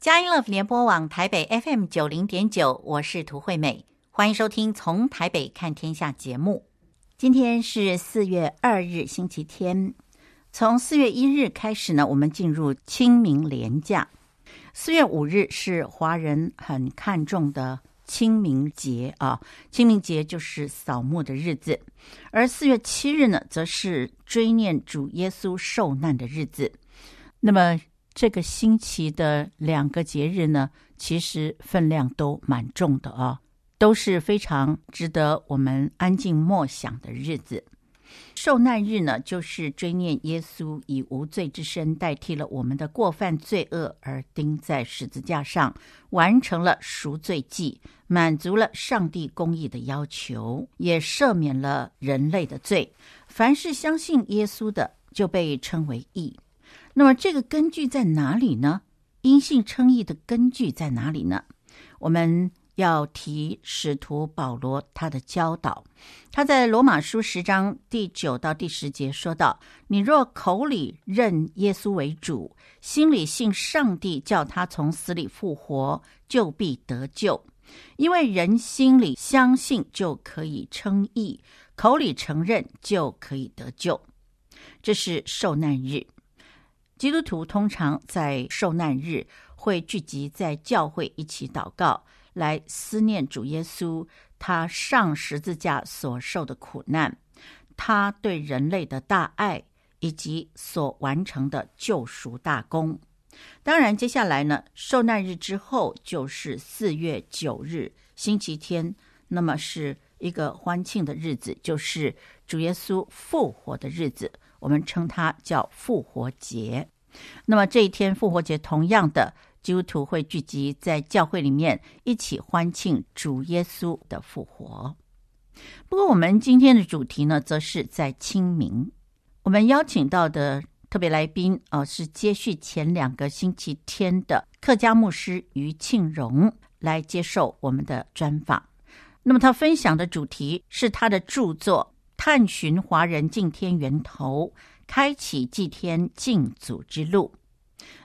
佳音 Love 联播网台北 FM 九零点九，我是涂惠美，欢迎收听《从台北看天下》节目。今天是四月二日，星期天。从四月一日开始呢，我们进入清明连假。四月五日是华人很看重的清明节啊，清明节就是扫墓的日子。而四月七日呢，则是追念主耶稣受难的日子。那么这个星期的两个节日呢，其实分量都蛮重的啊，都是非常值得我们安静默想的日子。受难日呢，就是追念耶稣以无罪之身代替了我们的过犯罪恶，而钉在十字架上，完成了赎罪祭，满足了上帝公义的要求，也赦免了人类的罪。凡是相信耶稣的，就被称为义。那么这个根据在哪里呢？因信称义的根据在哪里呢？我们要提使徒保罗他的教导。他在罗马书十章第九到第十节说道：“你若口里认耶稣为主，心里信上帝叫他从死里复活，就必得救。因为人心里相信就可以称义，口里承认就可以得救。”这是受难日。基督徒通常在受难日会聚集在教会一起祷告，来思念主耶稣他上十字架所受的苦难，他对人类的大爱以及所完成的救赎大功。当然，接下来呢，受难日之后就是四月九日星期天，那么是一个欢庆的日子，就是主耶稣复活的日子。我们称它叫复活节。那么这一天复活节，同样的基督徒会聚集在教会里面，一起欢庆主耶稣的复活。不过，我们今天的主题呢，则是在清明。我们邀请到的特别来宾啊、是接续前两个星期天的客家牧师余庆荣来接受我们的专访。那么，他分享的主题是他的著作。探寻华人敬天源头，开启祭天敬祖之路。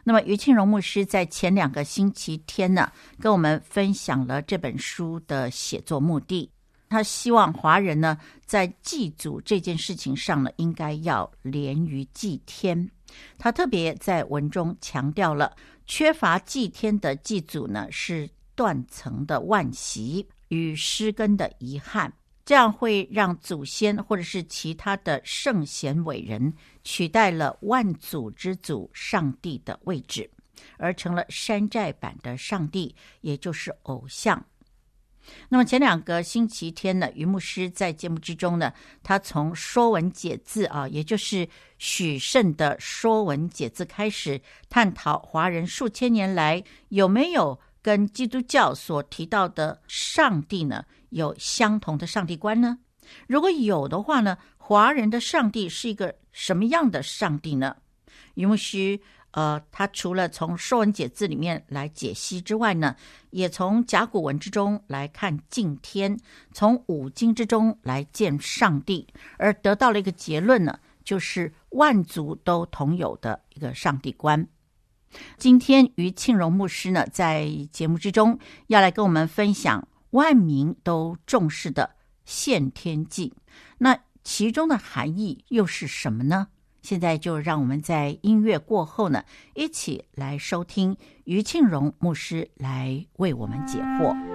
那么，余庆荣牧师在前两个星期天呢，跟我们分享了这本书的写作目的。他希望华人呢，在祭祖这件事情上呢，应该要连于祭天。他特别在文中强调了，缺乏祭天的祭祖呢，是断层的惋惜与失根的遗憾。这样会让祖先或者是其他的圣贤伟人取代了万祖之祖上帝的位置，而成了山寨版的上帝，也就是偶像。那么前两个星期天呢，于牧师在节目之中呢，他从《说文解字》啊，也就是许慎的《说文解字》开始探讨华人数千年来有没有跟基督教所提到的上帝呢，有相同的上帝观呢？如果有的话呢，华人的上帝是一个什么样的上帝呢？于牧师，呃，他除了从《说文解字》里面来解析之外呢，也从甲骨文之中来看敬天，从五经之中来见上帝，而得到了一个结论呢，就是万族都同有的一个上帝观。今天余庆荣牧师呢，在节目之中要来跟我们分享万民都重视的献天祭，那其中的含义又是什么呢？现在就让我们在音乐过后呢，一起来收听余庆荣牧师来为我们解惑。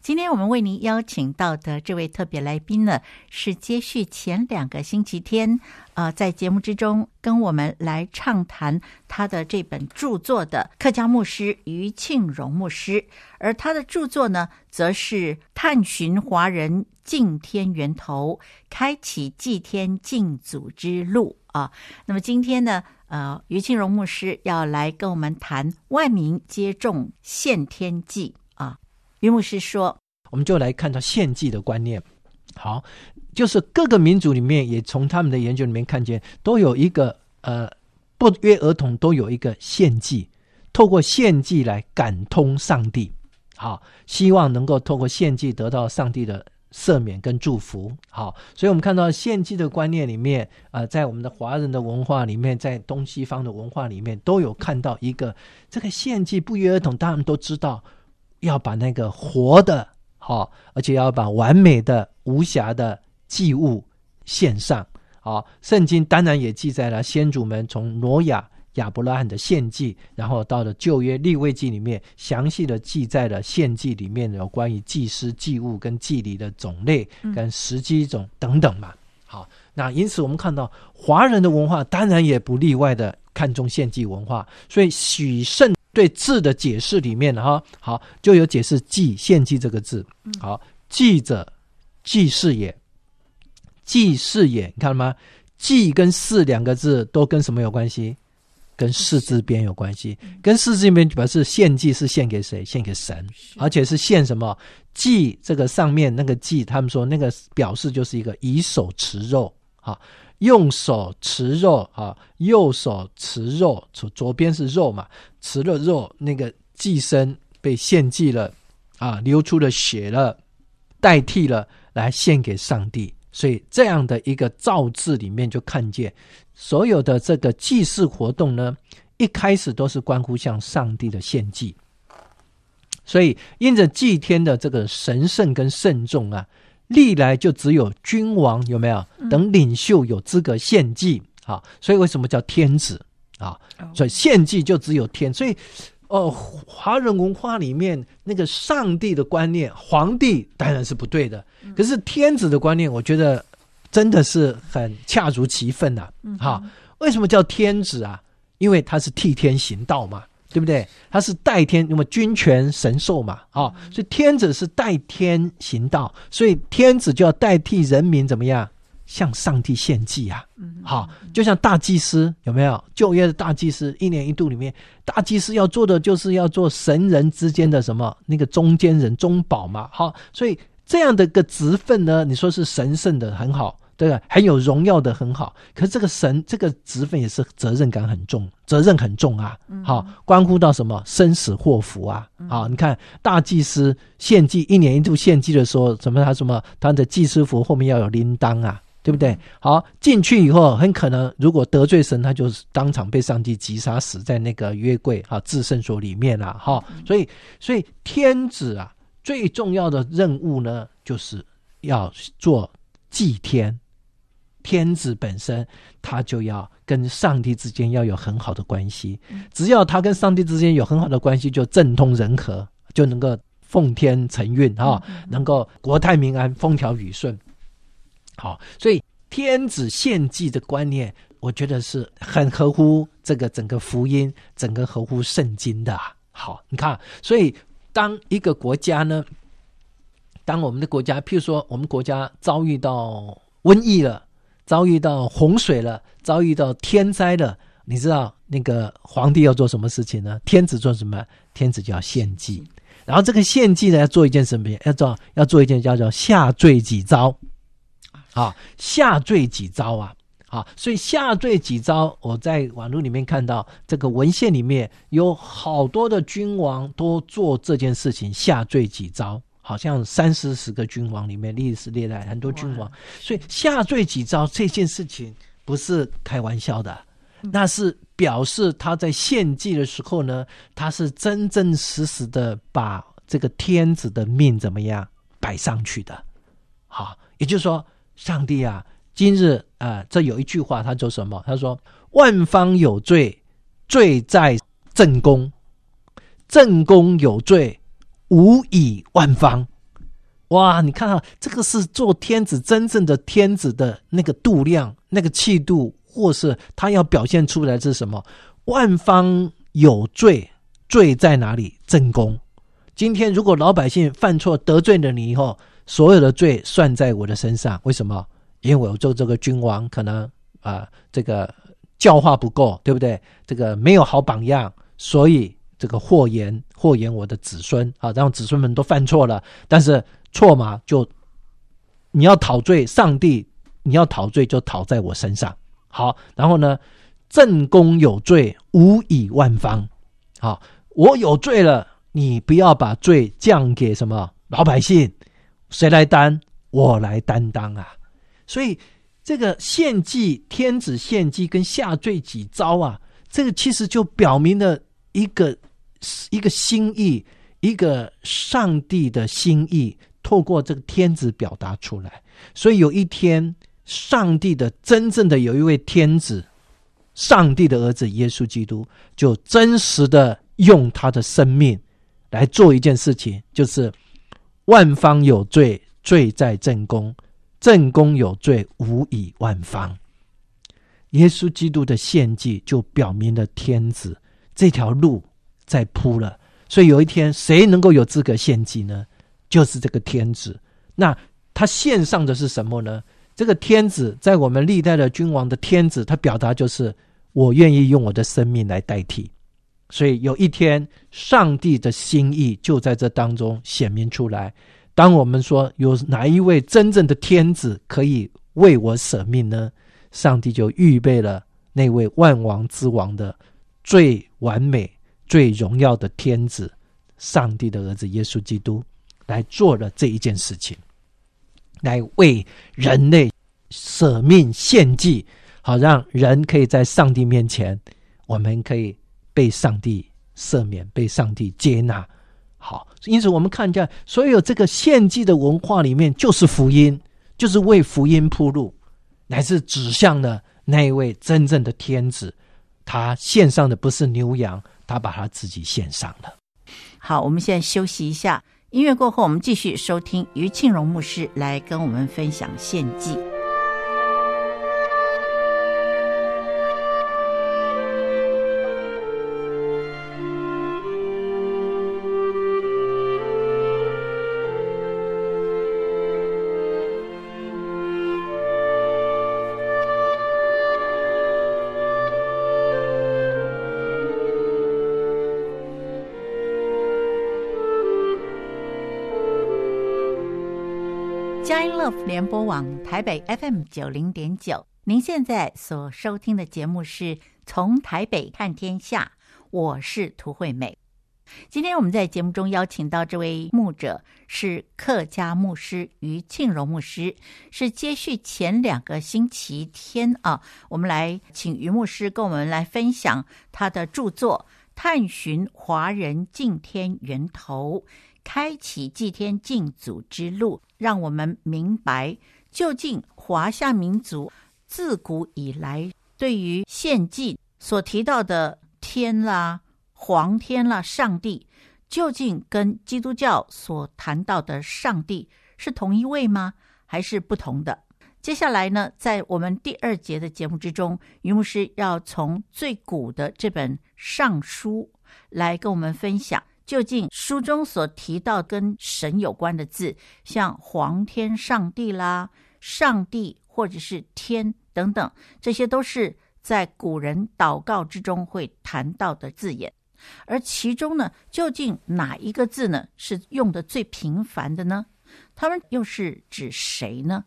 今天我们为您邀请到的这位特别来宾呢，是接续前两个星期天，呃，在节目之中跟我们来畅谈他的这本著作的客家牧师余庆荣牧师，而他的著作呢，则是探寻华人敬天源头，开启祭天敬祖之路。啊。那么今天呢，呃，于庆荣牧师要来跟我们谈万民皆重献天祭。于牧师说，我们就来看到献祭的观念。好，就是各个民族里面，也从他们的研究里面看见，都有一个呃，不约而同都有一个献祭，透过献祭来感通上帝。好，希望能够透过献祭得到上帝的赦免跟祝福。好，所以我们看到献祭的观念里面，呃，在我们的华人的文化里面，在东西方的文化里面，都有看到一个这个献祭不约而同，大家都知道要把那个活的，好，而且要把完美的、无瑕的祭物献上。好，圣经当然也记载了先祖们从挪亚。亚伯拉罕的献祭，然后到了旧约立位记里面，详细的记载了献祭里面有关于祭司、祭物跟祭礼的种类跟时机种等等嘛。好，那因此我们看到华人的文化当然也不例外的看重献祭文化，所以许慎对字的解释里面哈，好就有解释祭献祭这个字。好，祭者祭事也，祭事也，你看到吗？祭跟事两个字都跟什么有关系？跟四字边有关系，跟四字边表示献祭是献给谁？献给神，而且是献什么？祭这个上面那个祭，他们说那个表示就是一个以手持肉啊，用手持肉啊，右手持肉，左左边是肉嘛，持了肉，那个祭牲被献祭了啊，流出了血了，代替了来献给上帝。所以这样的一个造字里面就看见，所有的这个祭祀活动呢，一开始都是关乎向上帝的献祭。所以因着祭天的这个神圣跟慎重啊，历来就只有君王有没有等领袖有资格献祭啊？所以为什么叫天子啊？所以献祭就只有天。所以。哦，华人文化里面那个上帝的观念，皇帝当然是不对的。可是天子的观念，我觉得真的是很恰如其分呐。哈，为什么叫天子啊？因为他是替天行道嘛，对不对？他是代天，那么君权神授嘛，啊，所以天子是代天行道，所以天子就要代替人民怎么样？向上帝献祭啊，好，就像大祭司有没有？旧约的大祭司一年一度里面，大祭司要做的就是要做神人之间的什么那个中间人中保嘛，好，所以这样的一个职分呢，你说是神圣的很好，对吧？很有荣耀的很好，可是这个神这个职分也是责任感很重，责任很重啊，好，关乎到什么生死祸福啊，好，你看大祭司献祭一年一度献祭的时候，什么他什么他的祭司服后面要有铃铛啊。对不对？好，进去以后，很可能如果得罪神，他就是当场被上帝击杀，死在那个约柜啊至圣所里面了。哈，所以，所以天子啊，最重要的任务呢，就是要做祭天。天子本身，他就要跟上帝之间要有很好的关系。只要他跟上帝之间有很好的关系，就政通人和，就能够奉天承运啊，能够国泰民安，风调雨顺。好，所以天子献祭的观念，我觉得是很合乎这个整个福音，整个合乎圣经的。好，你看，所以当一个国家呢，当我们的国家，譬如说我们国家遭遇到瘟疫了，遭遇到洪水了，遭遇到天灾了，你知道那个皇帝要做什么事情呢？天子做什么？天子就要献祭，然后这个献祭呢，要做一件什么？要做要做一件叫做下坠己诏。啊，下坠己诏啊！啊，所以下坠己诏，我在网络里面看到这个文献里面有好多的君王都做这件事情，下坠己诏，好像三四十个君王里面历史历代很多君王，所以下罪己诏这件事情不是开玩笑的，那是表示他在献祭的时候呢，他是真真实实的把这个天子的命怎么样摆上去的，好，也就是说。上帝啊，今日啊、呃，这有一句话，他说什么？他说：“万方有罪，罪在正宫；正宫有罪，无以万方。”哇，你看啊，这个是做天子真正的天子的那个度量、那个气度，或是他要表现出来是什么？万方有罪，罪在哪里？正宫。今天如果老百姓犯错得罪了你以后，所有的罪算在我的身上，为什么？因为我做这个君王，可能啊、这个教化不够，对不对？这个没有好榜样，所以这个祸延祸延我的子孙啊，让子孙们都犯错了。但是错嘛，就你要讨罪，上帝你要讨罪就讨在我身上。好，然后呢，正宫有罪，无以万方。好，我有罪了，你不要把罪降给什么老百姓，谁来担？我来担当啊！所以这个献祭天子献祭跟下罪己诏啊，这个其实就表明了一个一个心意，一个上帝的心意，透过这个天子表达出来。所以有一天，上帝的真正的有一位天子，上帝的儿子耶稣基督，就真实的用他的生命来做一件事情，就是万方有罪。罪在正宫，正宫有罪，无以万方。耶稣基督的献祭就表明了天子这条路在铺了。所以有一天，谁能够有资格献祭呢？就是这个天子。那他献上的是什么呢？这个天子在我们历代的君王的天子，他表达就是我愿意用我的生命来代替。所以有一天，上帝的心意就在这当中显明出来。当我们说有哪一位真正的天子可以为我舍命呢？上帝就预备了那位万王之王的最完美、最荣耀的天子，上帝的儿子耶稣基督，来做了这一件事情，来为人类舍命献祭，好让人可以在上帝面前，我们可以被上帝赦免，被上帝接纳。好，因此我们看见所有这个献祭的文化里面，就是福音，就是为福音铺路，乃是指向了那一位真正的天子。他献上的不是牛羊，他把他自己献上了。好，我们现在休息一下，音乐过后，我们继续收听于庆荣牧师来跟我们分享献祭。佳音乐联播网台北 FM 九零点九，您现在所收听的节目是从台北看天下，我是涂惠美。今天我们在节目中邀请到这位牧者是客家牧师于庆荣牧师，是接续前两个星期天啊，我们来请于牧师跟我们来分享他的著作《探寻华人敬天源头》。开启祭天敬祖之路，让我们明白究竟华夏民族自古以来对于献祭所提到的天啦、皇天啦、上帝，究竟跟基督教所谈到的上帝是同一位吗？还是不同的？接下来呢，在我们第二节的节目之中，于牧师要从最古的这本《尚书》来跟我们分享。究竟书中所提到跟神有关的字，像皇天上帝啦、上帝或者是天等等，这些都是在古人祷告之中会谈到的字眼。而其中呢，究竟哪一个字呢是用的最频繁的呢？他们又是指谁呢？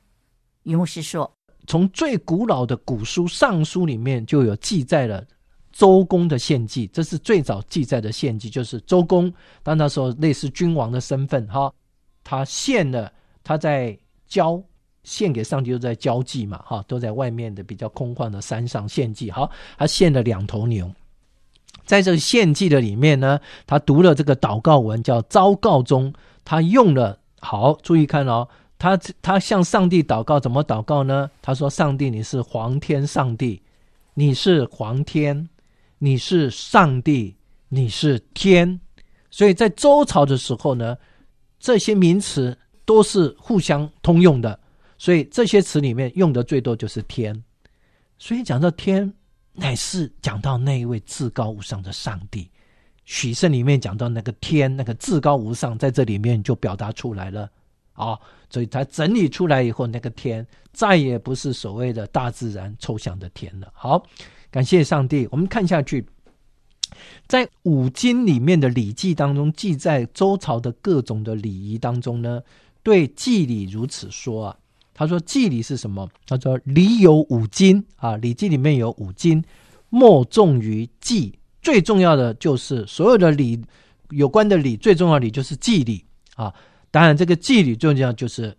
于牧师说，从最古老的古书《尚书》里面就有记载了。周公的献祭，这是最早记载的献祭，就是周公当那时候类似君王的身份，哈，他献了，他在郊献给上帝，都在郊祭嘛，哈，都在外面的比较空旷的山上献祭，好，他献了两头牛，在这献祭的里面呢，他读了这个祷告文，叫昭告中，他用了，好，注意看哦，他他向上帝祷告，怎么祷告呢？他说：“上帝，你是皇天上帝，你是皇天。”你是上帝，你是天，所以在周朝的时候呢，这些名词都是互相通用的，所以这些词里面用的最多就是天。所以讲到天，乃是讲到那一位至高无上的上帝。许圣里面讲到那个天，那个至高无上，在这里面就表达出来了。啊，所以他整理出来以后，那个天再也不是所谓的大自然抽象的天了。好，感谢上帝。我们看下去，在五经里面的《礼记》当中记载周朝的各种的礼仪当中呢，对祭礼如此说啊。他说祭礼是什么？他说礼有五经啊，《礼记》里面有五经，莫重于祭。最重要的就是所有的礼有关的礼，最重要的礼就是祭礼啊。当然，这个祭礼最重要就是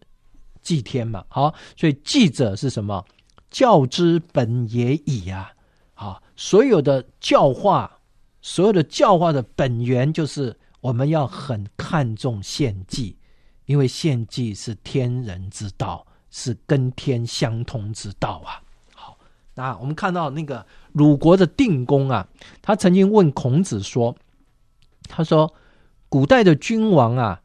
祭天嘛。好，所以祭者是什么？教之本也已啊。好，所有的教化，所有的教化的本源就是我们要很看重献祭，因为献祭是天人之道，是跟天相通之道啊。好那我们看到那个鲁国的定公啊，他曾经问孔子说：“他说，古代的君王啊，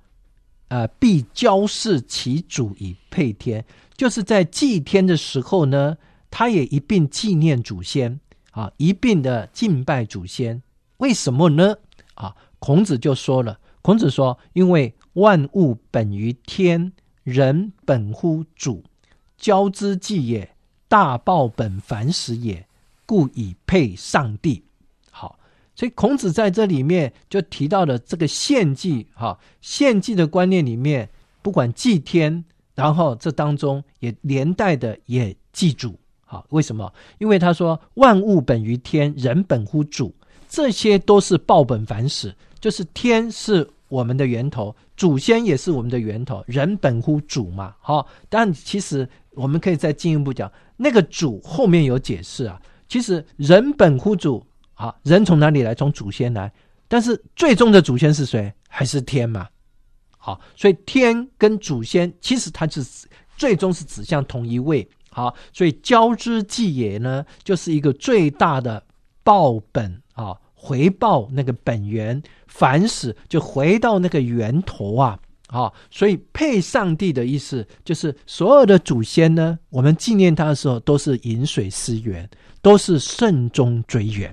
呃，必交祀其主以配天，就是在祭天的时候呢，他也一并纪念祖先啊，一并的敬拜祖先。为什么呢？啊，孔子就说了，孔子说，因为万物本于天，人本乎主，交之祭也。”大报本凡始也，故以配上帝。好，所以孔子在这里面就提到了这个献祭。哈，献祭的观念里面，不管祭天，然后这当中也连带的也祭祖。好，为什么？因为他说万物本于天，人本乎主，这些都是报本反始，就是天是我们的源头，祖先也是我们的源头，人本乎主嘛。好，但其实我们可以再进一步讲。那个主后面有解释啊，其实人本乎主啊，人从哪里来？从祖先来，但是最终的祖先是谁？还是天嘛？好，所以天跟祖先其实它是最终是指向同一位。好，所以交之祭也呢，就是一个最大的报本啊，回报那个本源，反始就回到那个源头啊。好，所以配上帝的意思就是，所有的祖先呢，我们纪念他的时候，都是饮水思源，都是慎终追远。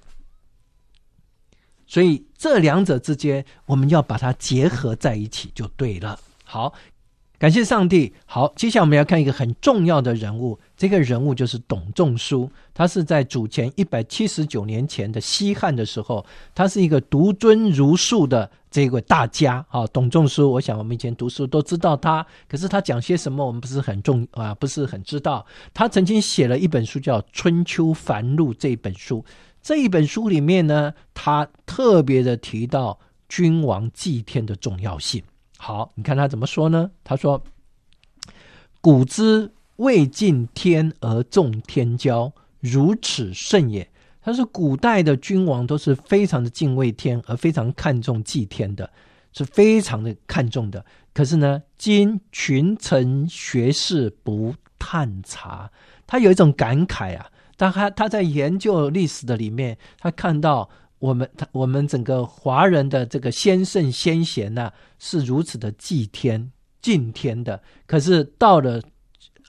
所以这两者之间，我们要把它结合在一起就对了。好。感谢上帝。好，接下来我们要看一个很重要的人物，这个人物就是董仲舒。他是在主前一百七十九年前的西汉的时候，他是一个独尊儒术的这个大家啊。董仲舒，我想我们以前读书都知道他，可是他讲些什么，我们不是很重啊，不是很知道。他曾经写了一本书叫《春秋繁露》这本书，这一本书里面呢，他特别的提到君王祭天的重要性。好，你看他怎么说呢？他说：“古之未敬天而重天骄，如此甚也。”他说：“古代的君王都是非常的敬畏天，而非常看重祭天的，是非常的看重的。可是呢，今群臣学士不探察，他有一种感慨啊。他他他在研究历史的里面，他看到。”我们他我们整个华人的这个先圣先贤呢，是如此的祭天敬天的。可是到了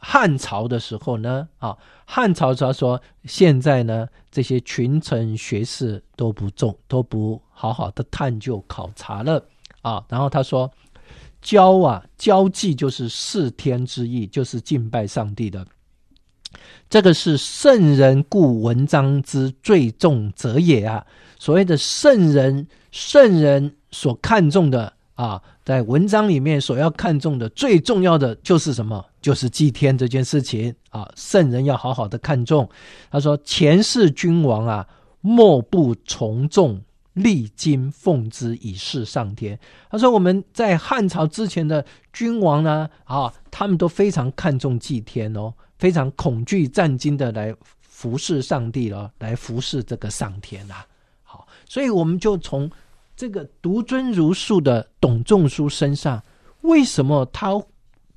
汉朝的时候呢，啊，汉朝他说现在呢，这些群臣学士都不重，都不好好的探究考察了啊。然后他说，交啊，交际就是事天之意，就是敬拜上帝的。这个是圣人故文章之最重者也啊。所谓的圣人，圣人所看重的啊，在文章里面所要看重的最重要的就是什么？就是祭天这件事情啊。圣人要好好的看重。他说：“前世君王啊，莫不从众，历经奉之以事上天。”他说：“我们在汉朝之前的君王呢，啊，他们都非常看重祭天哦，非常恐惧战兢的来服侍上帝了，来服侍这个上天啊。”所以我们就从这个独尊儒术的董仲舒身上，为什么他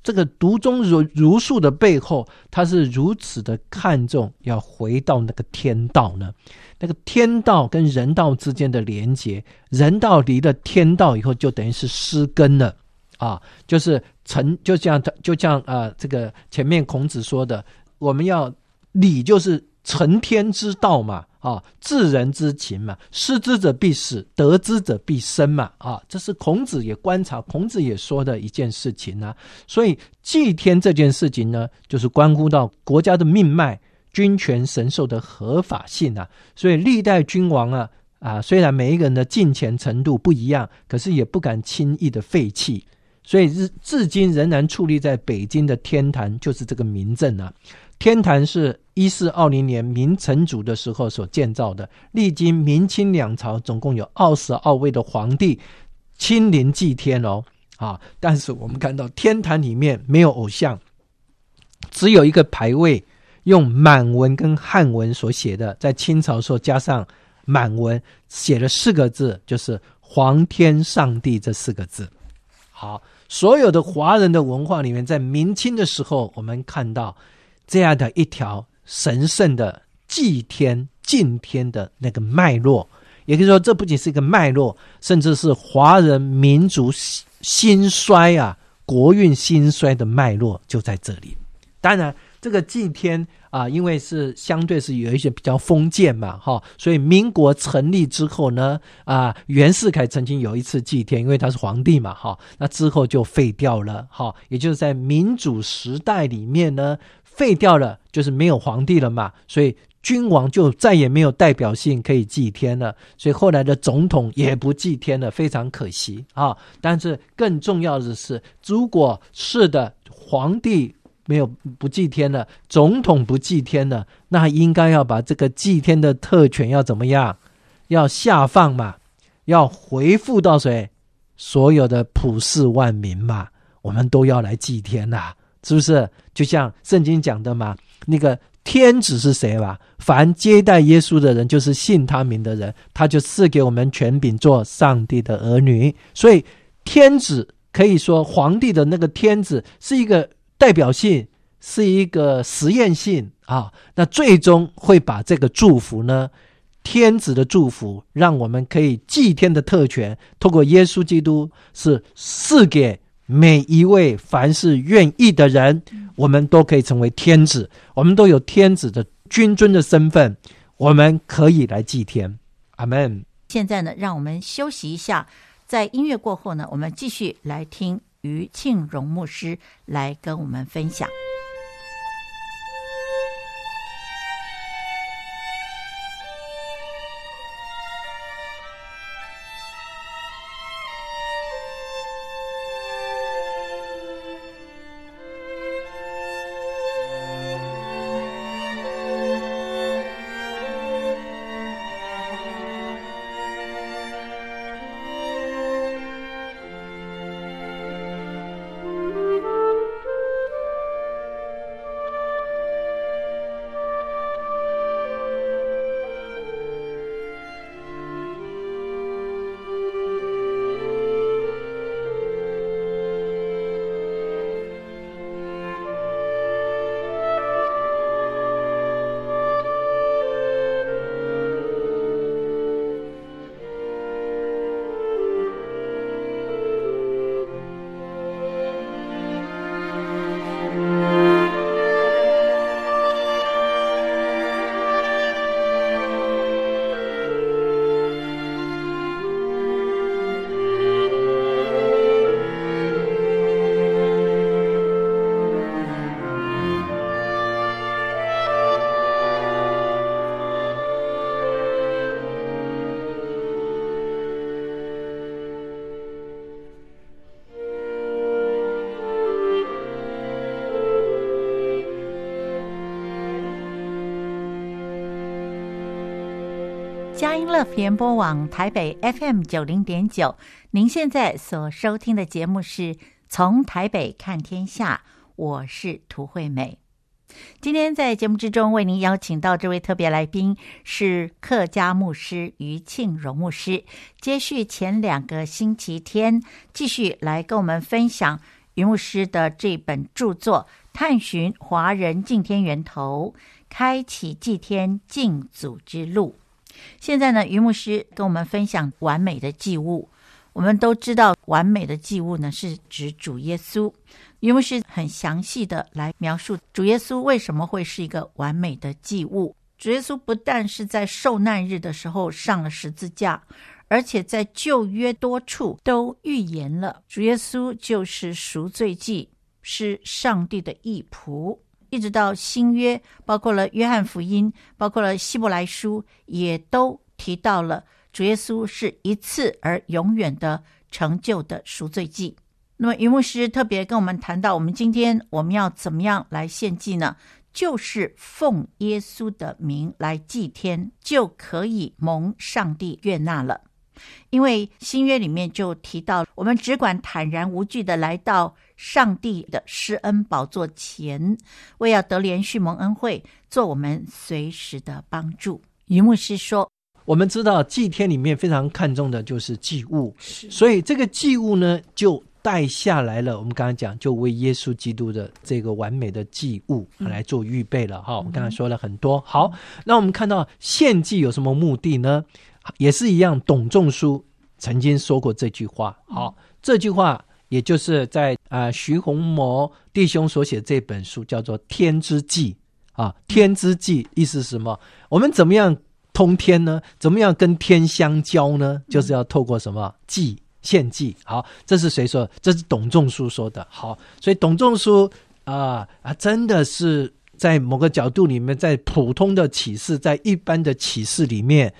这个独尊儒儒术的背后，他是如此的看重要回到那个天道呢？那个天道跟人道之间的连接，人道离了天道以后，就等于是失根了啊！就是成，就像他，就像啊，这个前面孔子说的，我们要礼，就是成天之道嘛。啊，治人之情嘛，失之者必死，得之者必生嘛，啊，这是孔子也观察，孔子也说的一件事情啊。所以祭天这件事情呢，就是关乎到国家的命脉、君权神授的合法性啊。所以历代君王啊，啊，虽然每一个人的敬虔程度不一样，可是也不敢轻易的废弃。所以至至今仍然矗立在北京的天坛，就是这个明镇啊。天坛是一四二零年明成祖的时候所建造的，历经明清两朝，总共有二十二位的皇帝亲临祭天哦。啊，但是我们看到天坛里面没有偶像，只有一个牌位，用满文跟汉文所写的，在清朝时候加上满文写了四个字，就是“皇天上帝”这四个字。好，所有的华人的文化里面，在明清的时候，我们看到。这样的一条神圣的祭天敬天的那个脉络，也可以说，这不仅是一个脉络，甚至是华人民族兴衰啊、国运兴衰的脉络就在这里。当然，这个祭天啊，因为是相对是有一些比较封建嘛，哈，所以民国成立之后呢，啊，袁世凯曾经有一次祭天，因为他是皇帝嘛，哈，那之后就废掉了，哈，也就是在民主时代里面呢。废掉了，就是没有皇帝了嘛，所以君王就再也没有代表性可以祭天了，所以后来的总统也不祭天了，非常可惜啊。但是更重要的是，如果是的，皇帝没有不祭天了，总统不祭天了，那应该要把这个祭天的特权要怎么样？要下放嘛，要回复到谁？所有的普世万民嘛，我们都要来祭天呐。是不是就像圣经讲的嘛？那个天子是谁吧？凡接待耶稣的人，就是信他名的人，他就赐给我们权柄做上帝的儿女。所以天子可以说，皇帝的那个天子是一个代表性，是一个实验性啊。那最终会把这个祝福呢，天子的祝福，让我们可以祭天的特权，透过耶稣基督是赐给。每一位凡是愿意的人，我们都可以成为天子，我们都有天子的君尊的身份，我们可以来祭天。阿门。现在呢，让我们休息一下，在音乐过后呢，我们继续来听于庆荣牧师来跟我们分享。佳音乐联播网台北 FM 九零点九，您现在所收听的节目是从台北看天下，我是涂惠美。今天在节目之中为您邀请到这位特别来宾是客家牧师余庆荣牧师，接续前两个星期天，继续来跟我们分享余牧师的这本著作《探寻华人敬天源头，开启祭天敬祖之路》。现在呢，余牧师跟我们分享完美的祭物。我们都知道，完美的祭物呢是指主耶稣。余牧师很详细的来描述主耶稣为什么会是一个完美的祭物。主耶稣不但是在受难日的时候上了十字架，而且在旧约多处都预言了，主耶稣就是赎罪祭，是上帝的义仆。一直到新约，包括了约翰福音，包括了希伯来书，也都提到了主耶稣是一次而永远的成就的赎罪祭。那么，云牧师特别跟我们谈到，我们今天我们要怎么样来献祭呢？就是奉耶稣的名来祭天，就可以蒙上帝悦纳了。因为新约里面就提到，我们只管坦然无惧的来到上帝的施恩宝座前，为要得连续蒙恩惠，做我们随时的帮助。于牧师说：“我们知道祭天里面非常看重的就是祭物，是所以这个祭物呢，就带下来了。我们刚刚讲，就为耶稣基督的这个完美的祭物来做预备了。哈、嗯，我们刚才说了很多。好，那我们看到献祭有什么目的呢？”也是一样，董仲舒曾经说过这句话。好，这句话也就是在啊、呃、徐洪谋弟兄所写这本书叫做《天之祭》啊，《天之祭》意思是什么？我们怎么样通天呢？怎么样跟天相交呢？就是要透过什么计献祭。好，这是谁说？这是董仲舒说的。好，所以董仲舒啊啊，真的是在某个角度里面，在普通的启示，在一般的启示里面。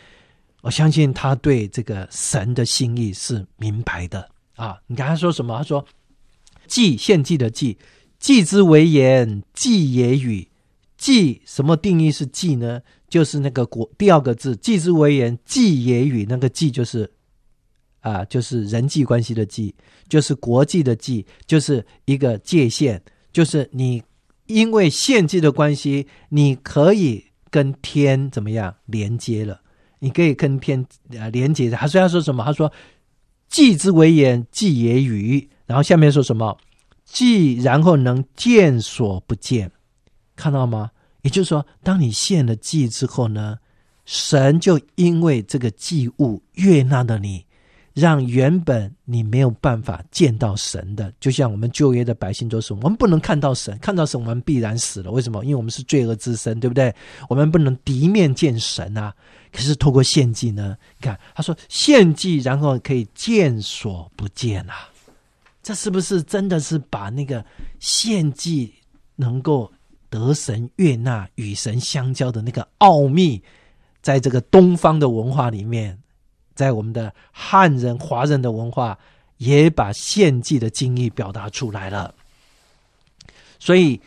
我相信他对这个神的心意是明白的啊！你刚才说什么？他说：“祭献祭的祭，祭之为言，祭也与。祭什么定义是祭呢？就是那个国第二个字，祭之为言，祭也与。那个祭就是啊，就是人际关系的祭，就是国际的祭，就是一个界限，就是你因为献祭的关系，你可以跟天怎么样连接了。”你可以跟天啊连接的，他虽然说什么？他说：“祭之为言，祭也与。”然后下面说什么？“祭然后能见所不见。”看到吗？也就是说，当你献了祭之后呢，神就因为这个祭物悦纳了你。让原本你没有办法见到神的，就像我们旧约的百姓都是，我们不能看到神，看到神我们必然死了。为什么？因为我们是罪恶之身，对不对？我们不能敌面见神啊。可是透过献祭呢？你看他说献祭，然后可以见所不见啊。这是不是真的是把那个献祭能够得神悦纳、与神相交的那个奥秘，在这个东方的文化里面？在我们的汉人、华人的文化，也把献祭的精义表达出来了。所以，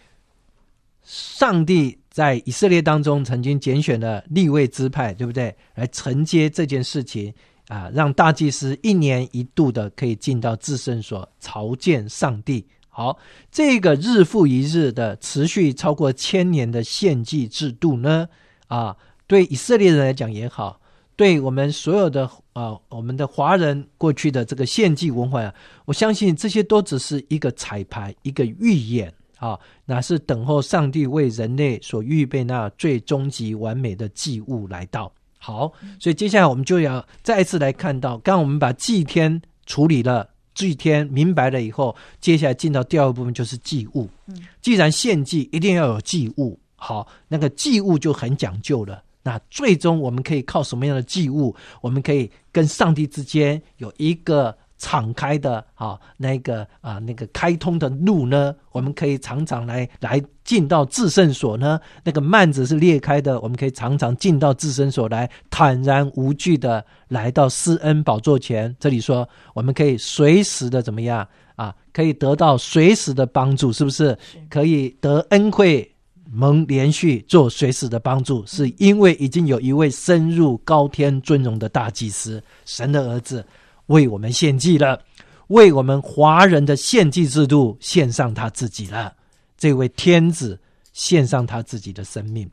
上帝在以色列当中曾经拣选了立位支派，对不对？来承接这件事情啊，让大祭司一年一度的可以进到至圣所朝见上帝。好，这个日复一日的持续超过千年的献祭制度呢，啊，对以色列人来讲也好。对我们所有的啊、我们的华人过去的这个献祭文化啊，我相信这些都只是一个彩排，一个预演啊，那是等候上帝为人类所预备那最终极完美的祭物来到。好，所以接下来我们就要再一次来看到，刚刚我们把祭天处理了，祭天明白了以后，接下来进到第二个部分就是祭物。既然献祭一定要有祭物，好，那个祭物就很讲究了。那最终我们可以靠什么样的祭物？我们可以跟上帝之间有一个敞开的啊，那个啊，那个开通的路呢？我们可以常常来来进到至圣所呢？那个幔子是裂开的，我们可以常常进到至圣所来，坦然无惧的来到施恩宝座前。这里说，我们可以随时的怎么样啊？可以得到随时的帮助，是不是？可以得恩惠。蒙连续做随时的帮助，是因为已经有一位深入高天尊荣的大祭司，神的儿子，为我们献祭了，为我们华人的献祭制度献上他自己了。这位天子献上他自己的生命。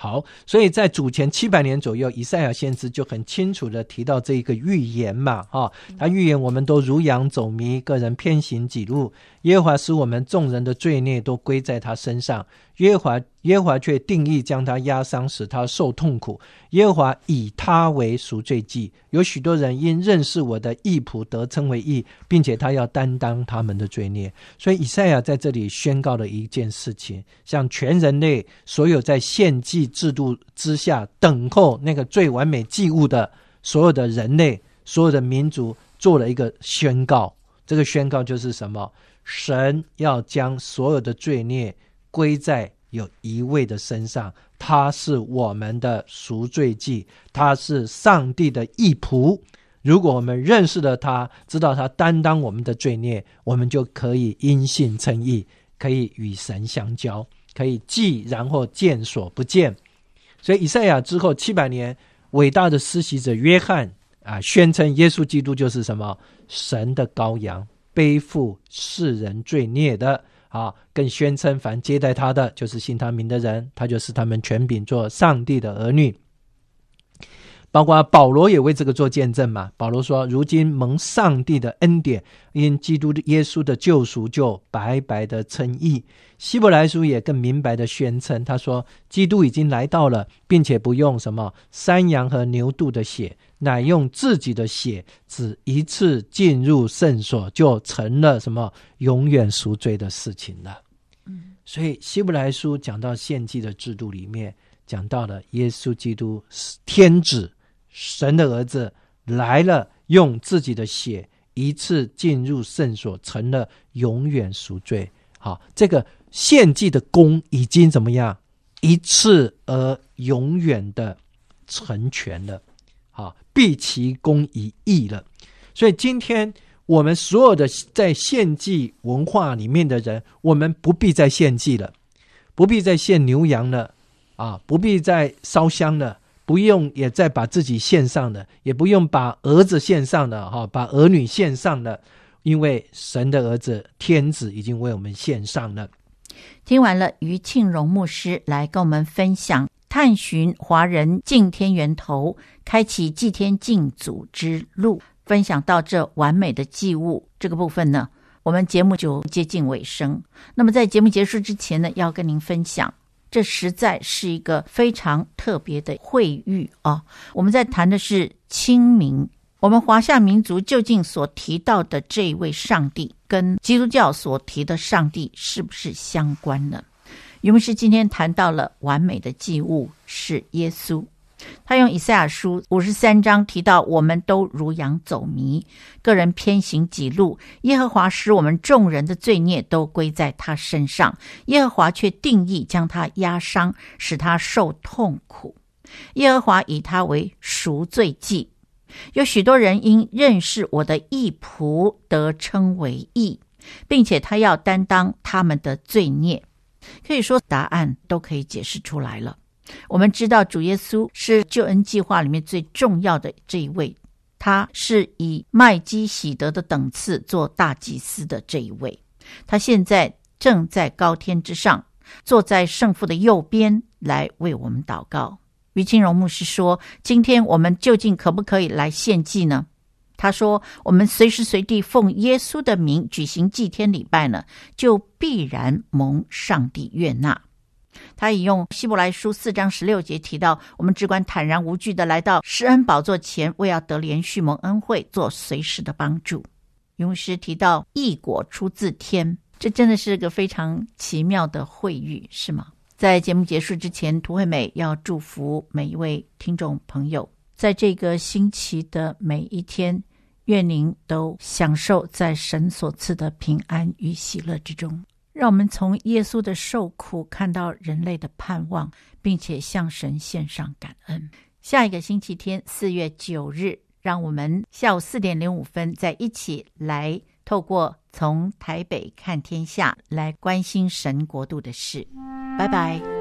好，所以在主前七百年左右，以赛亚先知就很清楚的提到这一个预言嘛，啊，他预言我们都如羊走迷，个人偏行己路，耶和华使我们众人的罪孽都归在他身上，耶和华耶和华却定义将他压伤，使他受痛苦。耶和华以他为赎罪祭。有许多人因认识我的义仆得称为义，并且他要担当他们的罪孽。所以以赛亚在这里宣告了一件事情：向全人类所有在献祭制度之下等候那个最完美祭物的所有的人类、所有的民族，做了一个宣告。这个宣告就是什么？神要将所有的罪孽归在有一位的身上，他是我们的赎罪祭，他是上帝的义仆。如果我们认识了他，知道他担当我们的罪孽，我们就可以因信称义，可以与神相交，可以祭然后见所不见。所以以赛亚之后七百年，伟大的施洗者约翰啊，宣称耶稣基督就是什么？神的羔羊。背负世人罪孽的啊，更宣称凡接待他的，就是信他名的人，他就是他们权柄做上帝的儿女。包括保罗也为这个做见证嘛。保罗说：“如今蒙上帝的恩典，因基督耶稣的救赎，就白白的称义。”希伯来书也更明白的宣称，他说：“基督已经来到了，并且不用什么山羊和牛犊的血，乃用自己的血，只一次进入圣所，就成了什么永远赎罪的事情了。”嗯，所以希伯来书讲到献祭的制度里面，讲到了耶稣基督天子。神的儿子来了，用自己的血一次进入圣所，成了永远赎罪。好，这个献祭的功已经怎么样？一次而永远的成全了。啊，毕其功于义了。所以今天我们所有的在献祭文化里面的人，我们不必再献祭了，不必再献牛羊了，啊，不必再烧香了。不用也再把自己献上了，也不用把儿子献上了，哈，把儿女献上了，因为神的儿子天子已经为我们献上了。听完了，余庆荣牧师来跟我们分享探寻华人敬天源头，开启祭天敬祖之路，分享到这完美的祭物这个部分呢，我们节目就接近尾声。那么在节目结束之前呢，要跟您分享。这实在是一个非常特别的会遇啊！我们在谈的是清明，我们华夏民族究竟所提到的这一位上帝，跟基督教所提的上帝是不是相关呢？余牧师今天谈到了完美的祭物是耶稣。他用以赛亚书五十三章提到，我们都如羊走迷，个人偏行己路。耶和华使我们众人的罪孽都归在他身上，耶和华却定义将他压伤，使他受痛苦。耶和华以他为赎罪祭。有许多人因认识我的义仆，得称为义，并且他要担当他们的罪孽。可以说，答案都可以解释出来了。我们知道主耶稣是救恩计划里面最重要的这一位，他是以麦基洗德的等次做大祭司的这一位，他现在正在高天之上，坐在圣父的右边来为我们祷告。于清荣牧师说：“今天我们究竟可不可以来献祭呢？”他说：“我们随时随地奉耶稣的名举行祭天礼拜呢，就必然蒙上帝悦纳。”他引用希伯来书四章十六节提到，我们只管坦然无惧的来到施恩宝座前，为要得连续蒙恩惠，做随时的帮助。勇士提到异果出自天，这真的是个非常奇妙的会遇，是吗？在节目结束之前，涂惠美要祝福每一位听众朋友，在这个星期的每一天，愿您都享受在神所赐的平安与喜乐之中。让我们从耶稣的受苦看到人类的盼望，并且向神献上感恩。下一个星期天，四月九日，让我们下午四点零五分再一起来，透过从台北看天下来关心神国度的事。拜拜。